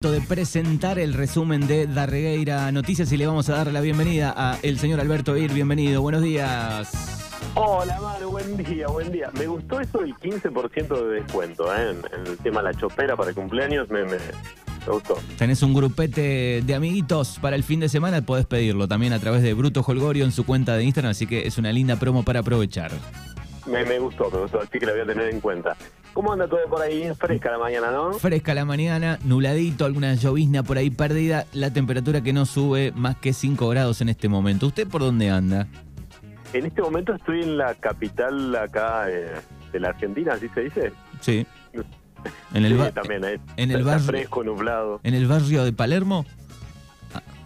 de presentar el resumen de Darregueira Noticias y le vamos a dar la bienvenida a el señor Alberto Ir. Bienvenido, buenos días. Hola, Maru, buen día, buen día. Me gustó eso del 15% de descuento ¿eh? en, el tema de la chopera para cumpleaños, me, me, gustó. Tenés un grupete de amiguitos para el fin de semana, podés pedirlo también a través de Bruto Holgorio en su cuenta de Instagram, así que es una linda promo para aprovechar. Me, me gustó, me gustó, así que la voy a tener en cuenta. ¿Cómo anda todo por ahí? Fresca la mañana, ¿no? Fresca la mañana, nubladito, alguna llovizna por ahí perdida, la temperatura que no sube más que 5 grados en este momento. ¿Usted por dónde anda? En este momento estoy en la capital acá eh, de la Argentina, ¿así se dice? Sí. En el, sí, también, eh, en el barrio, fresco, nublado. ¿En el barrio de Palermo?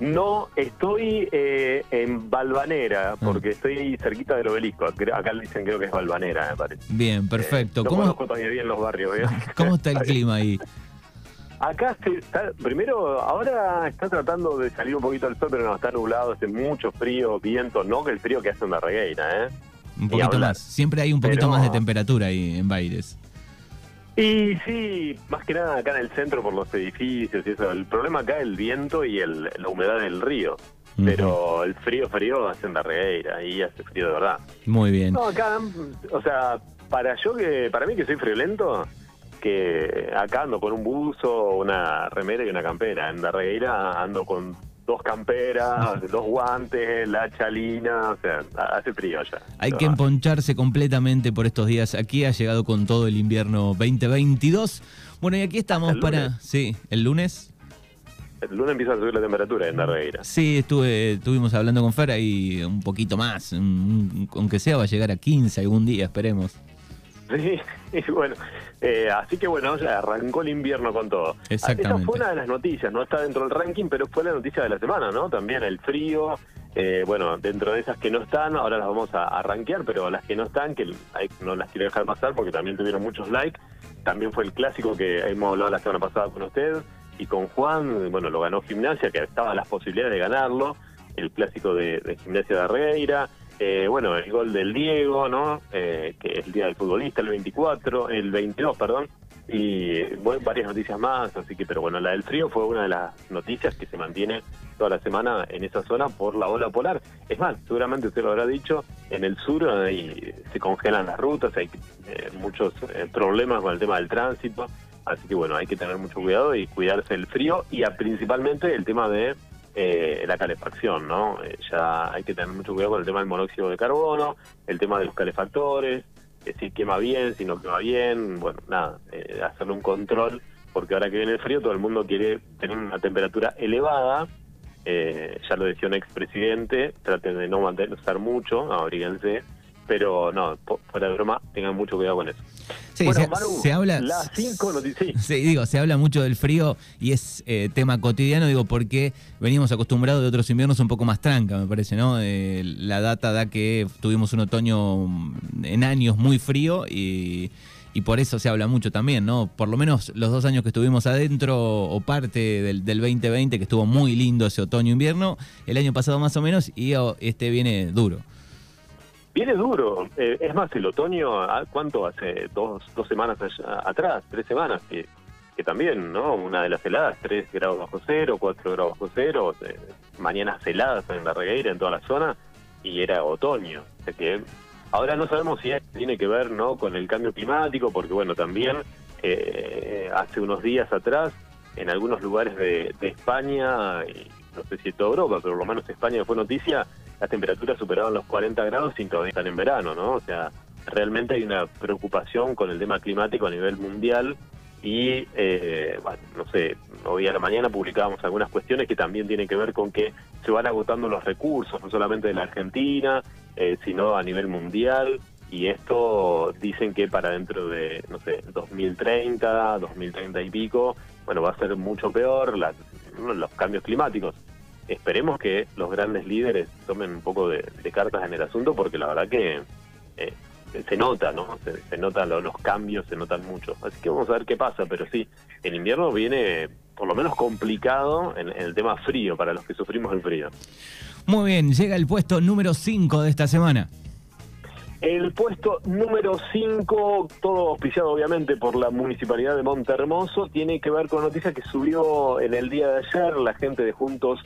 No, estoy eh, en Balvanera, ah. porque estoy cerquita del obelisco. Acá le dicen creo que es Balvanera, me parece. Bien, perfecto. Eh, no ¿Cómo... conozco todavía bien los barrios. ¿eh? ¿Cómo está el clima ahí? Acá está, primero, ahora está tratando de salir un poquito el sol, pero no, está nublado, hace mucho frío, viento, no que el frío que hace en la regueira, ¿eh? Un poquito más. Siempre hay un poquito más de temperatura ahí en Baires. Y sí, más que nada acá en el centro por los edificios y eso. El problema acá es el viento y el, la humedad del río. Pero el frío, frío hace en la regueira, ahí hace frío de verdad. Muy bien. No, acá, o sea, para yo que, para mí que soy friolento, que acá ando con un buzo, una remera y una campera. En la regueira ando con dos camperas, dos guantes, la chalina, o sea, hace frío ya. Hay que emponcharse completamente por estos días. Aquí ha llegado con todo el invierno 2022. Bueno, y aquí estamos para... Sí, el lunes. El lunes empieza a subir la temperatura en Darreira. Sí, estuve, estuvimos hablando con Fer y un poquito más. Aunque sea, va a llegar a 15 algún día, esperemos. Sí, bueno, eh, así que bueno, ya arrancó el invierno con todo. Exactamente. Esa fue una de las noticias, no está dentro del ranking, pero fue la noticia de la semana, ¿no? También el frío, eh, bueno, dentro de esas que no están, ahora las vamos a, arranquear, pero las que no están, que no las quiero dejar pasar porque también tuvieron muchos likes, también fue el clásico que hemos hablado la semana pasada con usted y con Juan, bueno, lo ganó Gimnasia, que estaba las posibilidades de ganarlo, el clásico de, de Gimnasia de Arreira, eh, bueno, el gol del Diego, ¿no? Eh, que es el día del futbolista, el 24, el 22, perdón, y varias noticias más, así que, pero bueno, la del frío fue una de las noticias que se mantiene toda la semana en esa zona por la ola polar. Es más, seguramente usted lo habrá dicho, en el sur ahí se congelan las rutas, hay eh, muchos problemas con el tema del tránsito, así que bueno, hay que tener mucho cuidado y cuidarse del frío y principalmente el tema de eh, la calefacción, ¿no? Eh, ya hay que tener mucho cuidado con el tema del monóxido de carbono, el tema de los calefactores, eh, si quema bien, si no quema bien, bueno, nada, eh, hacerle un control, porque ahora que viene el frío todo el mundo quiere tener una temperatura elevada, ya lo decía un expresidente, traten de no mantener, usar mucho, abríguense, pero no, fuera de broma, tengan mucho cuidado con eso. Sí, se, habla. sí. digo, se habla mucho del frío y es eh, tema cotidiano, digo, porque venimos acostumbrados de otros inviernos un poco más tranca, me parece, ¿no? Eh, la data da que tuvimos un otoño mm, en años muy frío y, y, por eso se habla mucho también, ¿no? Por lo menos los dos años que estuvimos adentro o parte del, del 2020, que estuvo muy lindo ese otoño-invierno, el año pasado más o menos, y oh, este viene duro. Viene duro. Eh, es más, el otoño, ah, ¿cuánto hace? Dos, dos semanas atrás, tres semanas, que, que también, ¿no? Una de las heladas, tres grados bajo cero, cuatro grados bajo cero, eh, mañanas heladas en la regueira, en toda la zona, y era otoño. O que ahora no sabemos si tiene que ver, ¿no? Con el cambio climático, porque, bueno, también eh, hace unos días atrás, en algunos lugares de, España, y no sé si toda Europa, pero por lo menos España fue noticia, las temperaturas superaban los 40 grados sin todavía estar en verano, ¿no? O sea, realmente hay una preocupación con el tema climático a nivel mundial y, eh, bueno, no sé, hoy a la mañana publicábamos algunas cuestiones que también tienen que ver con que se van agotando los recursos, no solamente de la Argentina, eh, sino a nivel mundial. Y esto dicen que para dentro de, no sé, 2030, 2030 y pico, bueno, va a ser mucho peor los cambios climáticos esperemos que los grandes líderes tomen un poco de, cartas en el asunto porque la verdad que eh, se nota, ¿no? Se, notan los, cambios, se notan mucho. Así que vamos a ver qué pasa, pero sí, el invierno viene por lo menos complicado en, el tema frío para los que sufrimos el frío. Muy bien, llega el puesto número 5 de esta semana. El puesto número 5, todo auspiciado obviamente por la Municipalidad de Montermoso, tiene que ver con noticia que subió en el día de ayer la gente de Juntos,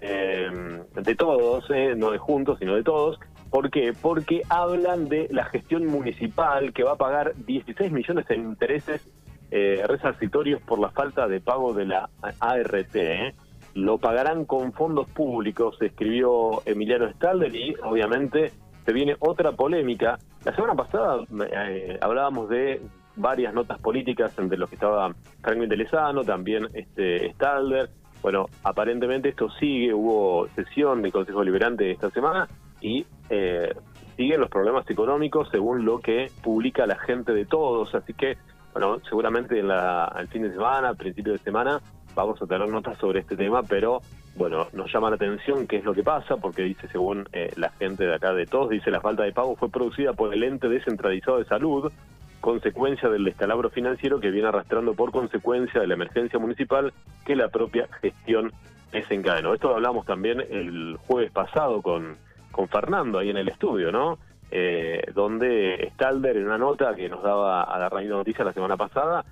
eh, de todos, eh, no de Juntos, sino de todos. ¿Por qué? Porque hablan de la gestión municipal que va a pagar 16 millones en intereses eh, resarcitorios por la falta de pago de la ART. ¿eh? Lo pagarán con fondos públicos, escribió Emiliano Stalder y obviamente se viene otra polémica. La semana pasada eh, hablábamos de varias notas políticas entre los que estaba Franklin de Lezano, también este Stalder. Bueno, aparentemente esto sigue, hubo sesión del Consejo Liberante esta semana y eh, siguen los problemas económicos según lo que publica la gente de todos. Así que, bueno, seguramente en la, al fin de semana, al principio de semana, vamos a tener notas sobre este tema, pero bueno, nos llama la atención qué es lo que pasa, porque dice, según eh, la gente de acá de todos, dice la falta de pago fue producida por el ente descentralizado de salud, consecuencia del descalabro financiero que viene arrastrando por consecuencia de la emergencia municipal que la propia gestión desencadenó. Esto lo hablamos también el jueves pasado con, con Fernando ahí en el estudio, ¿no? Eh, donde Stalder en una nota que nos daba a la Radio Noticias la semana pasada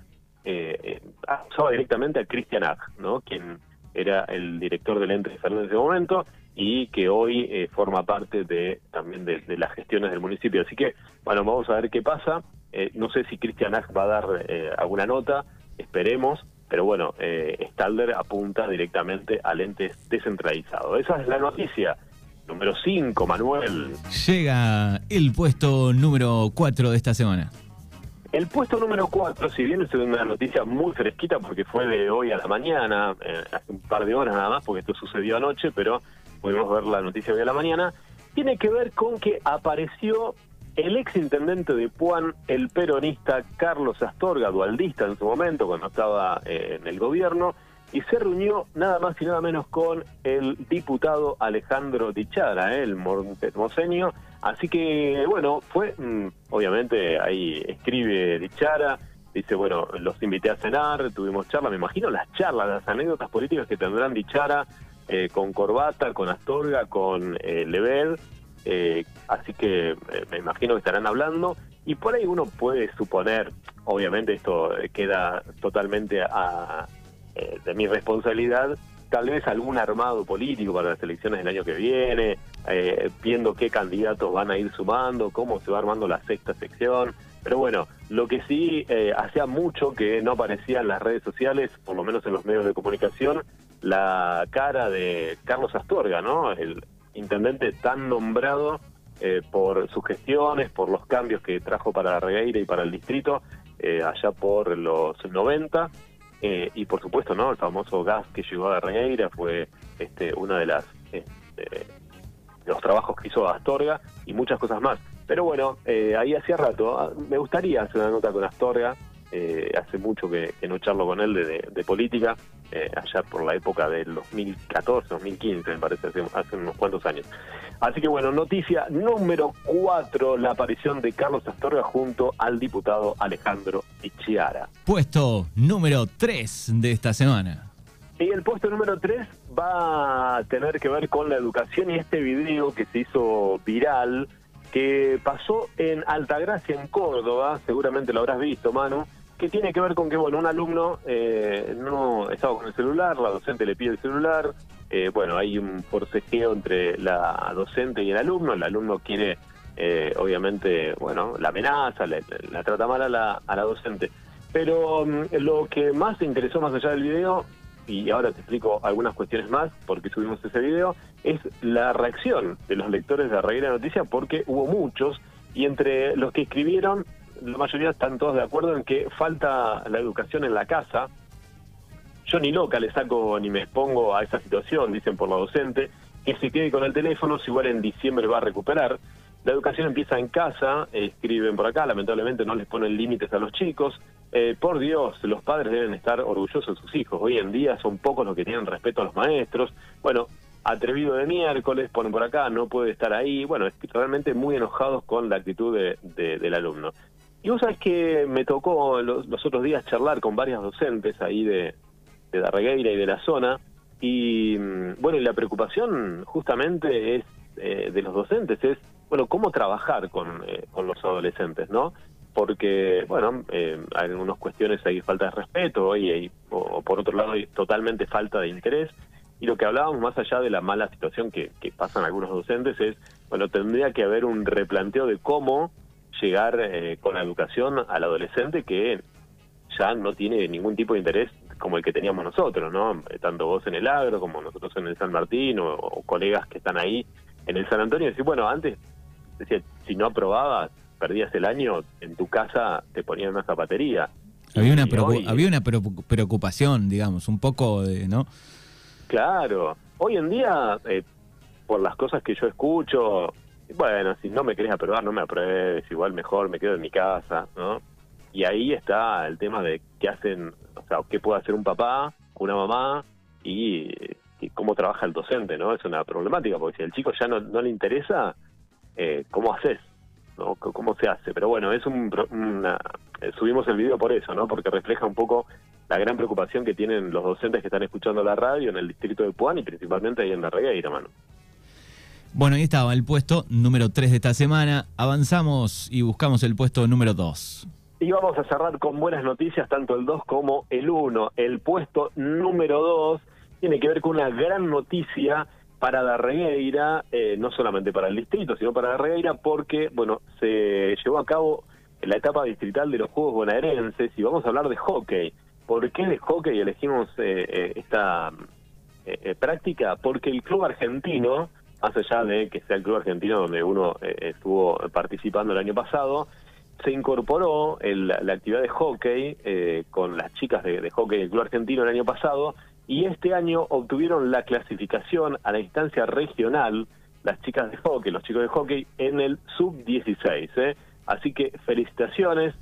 eh, eh, acusaba directamente a Christian Ag, ¿no? quien era el director del ente de salud en ese momento y que hoy eh, forma parte de también de, las gestiones del municipio. Así que, bueno, vamos a ver qué pasa. Eh, no sé si Christian Ag va a dar alguna nota, esperemos, pero bueno, Stalder apunta directamente al ente descentralizado. Esa es la noticia. Número 5, Manuel. Llega el puesto número 4 de esta semana. El puesto número 4, si bien es una noticia muy fresquita porque fue de hoy a la mañana, eh, hace un par de horas nada más, porque esto sucedió anoche, pero pudimos ver la noticia hoy a la mañana, tiene que ver con que apareció el ex intendente de Puan, el peronista Carlos Astorga, dualdista en su momento, cuando estaba eh, en el gobierno, y se reunió nada más y nada menos con el diputado Alejandro Dichara, eh, el moseño. Así que, bueno, fue, mm, obviamente, ahí escribe Dichara, dice, bueno, los invité a cenar, tuvimos charla, me imagino las charlas, las anécdotas políticas que tendrán Dichara eh, con Corbata, con Astorga, con eh, Lebel, eh, así que me imagino que estarán hablando. Y por ahí uno puede suponer, obviamente esto queda totalmente a eh, de mi responsabilidad, tal vez algún armado político para las elecciones del año que viene, eh, viendo qué candidatos van a ir sumando, cómo se va armando la sexta sección. Pero bueno, lo que sí eh, hacía mucho que no aparecía en las redes sociales, por lo menos en los medios de comunicación, la cara de Carlos Astorga, ¿no? El intendente tan nombrado por sus gestiones, por los cambios que trajo para la Regueira y para el distrito allá por los 90 eh, y por supuesto, ¿no? El famoso gas que llegó a Regueira fue este, una de las este, los trabajos que hizo Astorga y muchas cosas más. Pero bueno, eh, ahí hacía rato. Ah, me gustaría hacer una nota con Astorga. Eh, hace mucho que, no charlo con él de, política, allá por la época del 2014, 2015, me parece, hace unos cuantos años. Así que bueno, noticia número 4, la aparición de Carlos Astorga junto al diputado Alejandro Ichiara. Puesto número 3 de esta semana. Y el puesto número 3 va a tener que ver con la educación y este video que se hizo viral, que pasó en Altagracia, en Córdoba, seguramente lo habrás visto, Manu, que tiene que ver con que, bueno, un alumno eh, no estaba con el celular, la docente le pide el celular, eh, bueno, hay un forcejeo entre la docente y el alumno, el alumno quiere, eh, obviamente, bueno, la amenaza, la trata mal a la, a la docente. Pero mm, lo que más te interesó más allá del video, y ahora te explico algunas cuestiones más porque subimos ese video, es la reacción de los lectores de la Reguera Noticia porque hubo muchos y entre los que escribieron la mayoría están todos de acuerdo en que falta la educación en la casa. Yo ni loca le saco ni me expongo a esa situación, dicen por la docente, que se quede con el teléfono, si igual en diciembre va a recuperar. La educación empieza en casa, escriben por acá, lamentablemente no les ponen límites a los chicos. Eh, por Dios, los padres deben estar orgullosos de sus hijos. Hoy en día son pocos los que tienen respeto a los maestros. Bueno, atrevido de miércoles, ponen por acá, no puede estar ahí. Bueno, realmente muy enojados con la actitud del alumno. Y vos sabés que me tocó los, otros días charlar con varias docentes ahí de, de Darregueira y de la zona, y mm, bueno, y la preocupación justamente es eh, de los docentes es, bueno, cómo trabajar con, eh, con los adolescentes, ¿no? Porque, bueno, eh, hay algunas cuestiones, hay falta de respeto y, hay, o, por otro lado hay totalmente falta de interés. Y lo que hablábamos más allá de la mala situación que, que pasan algunos docentes es, bueno, tendría que haber un replanteo de cómo llegar eh, con la educación al adolescente que ya no tiene ningún tipo de interés como el que teníamos nosotros, ¿no? Tanto vos en el agro como nosotros en el San Martín o, colegas que están ahí en el San Antonio. Decir, bueno, antes, decía, si no aprobabas, perdías el año, en tu casa te ponían una zapatería. Había una, había una preocupación, digamos, un poco de, ¿no? Claro. Hoy en día, eh, por las cosas que yo escucho, bueno, si no me querés aprobar, no me apruebes, igual mejor me quedo en mi casa, ¿no? Y ahí está el tema de qué hacen, o sea, qué puede hacer un papá, una mamá y, cómo trabaja el docente, ¿no? Es una problemática, porque si al chico ya no, no le interesa, eh, ¿cómo haces? ¿no? ¿Cómo se hace? Pero bueno, es un, una, eh, subimos el video por eso, ¿no? Porque refleja un poco la gran preocupación que tienen los docentes que están escuchando la radio en el distrito de Puan y principalmente ahí en la Regueira, mano. Bueno, ahí estaba el puesto número 3 de esta semana. Avanzamos y buscamos el puesto número 2. Y vamos a cerrar con buenas noticias, tanto el 2 como el 1. El puesto número 2 tiene que ver con una gran noticia para Darregueira, eh, no solamente para el distrito, sino para Darregueira, porque, bueno, se llevó a cabo la etapa distrital de los Juegos Bonaerenses y vamos a hablar de hockey. ¿Por qué de hockey elegimos eh, eh, esta práctica? Porque el club argentino más allá de que sea el club argentino donde uno eh, estuvo participando el año pasado, se incorporó la actividad de hockey eh, con las chicas de, hockey del club argentino el año pasado y este año obtuvieron la clasificación a la instancia regional las chicas de hockey, los chicos de hockey en el sub-16. ¿eh? Así que felicitaciones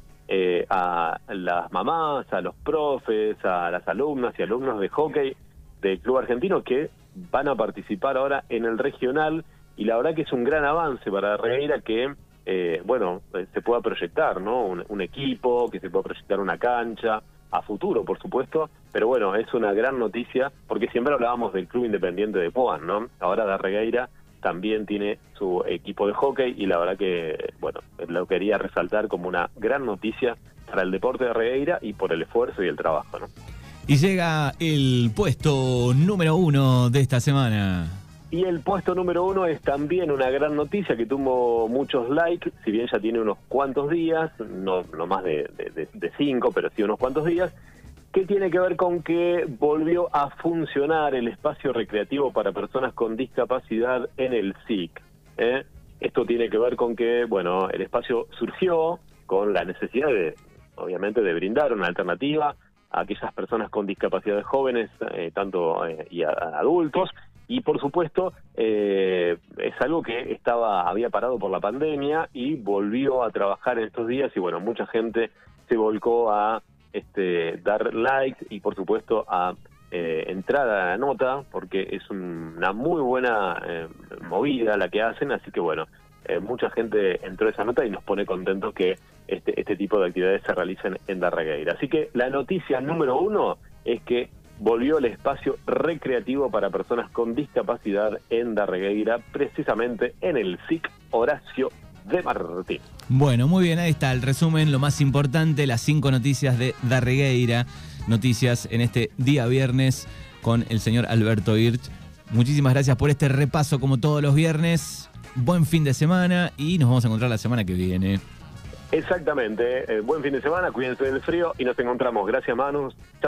a las mamás, a los profes, a las alumnas y alumnos de hockey del club argentino que van a participar ahora en el regional y la verdad que es un gran avance para Regueira que, eh, bueno, eh, se pueda proyectar, ¿no? Un, equipo, que se pueda proyectar una cancha, a futuro, por supuesto, pero bueno, es una gran noticia porque siempre hablábamos del Club Independiente de Poan, ¿no? Ahora de Regueira también tiene su equipo de hockey y la verdad que, bueno, lo quería resaltar como una gran noticia para el deporte de Regueira y por el esfuerzo y el trabajo, ¿no? Y llega el puesto número uno de esta semana. Y el puesto número uno es también una gran noticia que tuvo muchos likes, si bien ya tiene unos cuantos días, no, más de, cinco, pero sí unos cuantos días, que tiene que ver con que volvió a funcionar el espacio recreativo para personas con discapacidad en el SIC. ¿eh? Esto tiene que ver con que, bueno, el espacio surgió con la necesidad de, obviamente, de brindar una alternativa a aquellas personas con discapacidades jóvenes, eh, tanto eh, y adultos, y por supuesto eh, es algo que estaba había parado por la pandemia y volvió a trabajar en estos días. Y bueno mucha gente se volcó a este dar likes y por supuesto a entrar a la nota porque es una muy buena movida la que hacen. Así que bueno mucha gente entró a esa nota y nos pone contentos que este, este tipo de actividades se realicen en Darregueira. Así que la noticia número uno es que volvió el espacio recreativo para personas con discapacidad en Darregueira, precisamente en el SIC Horacio de Martín. Bueno, muy bien, ahí está el resumen, lo más importante, las cinco noticias de Darregueira, noticias en este día viernes con el señor Alberto Hirsch. Muchísimas gracias por este repaso como todos los viernes. Buen fin de semana y nos vamos a encontrar la semana que viene. Exactamente. Eh, buen fin de semana, cuídense del frío y nos encontramos. Gracias, Manus.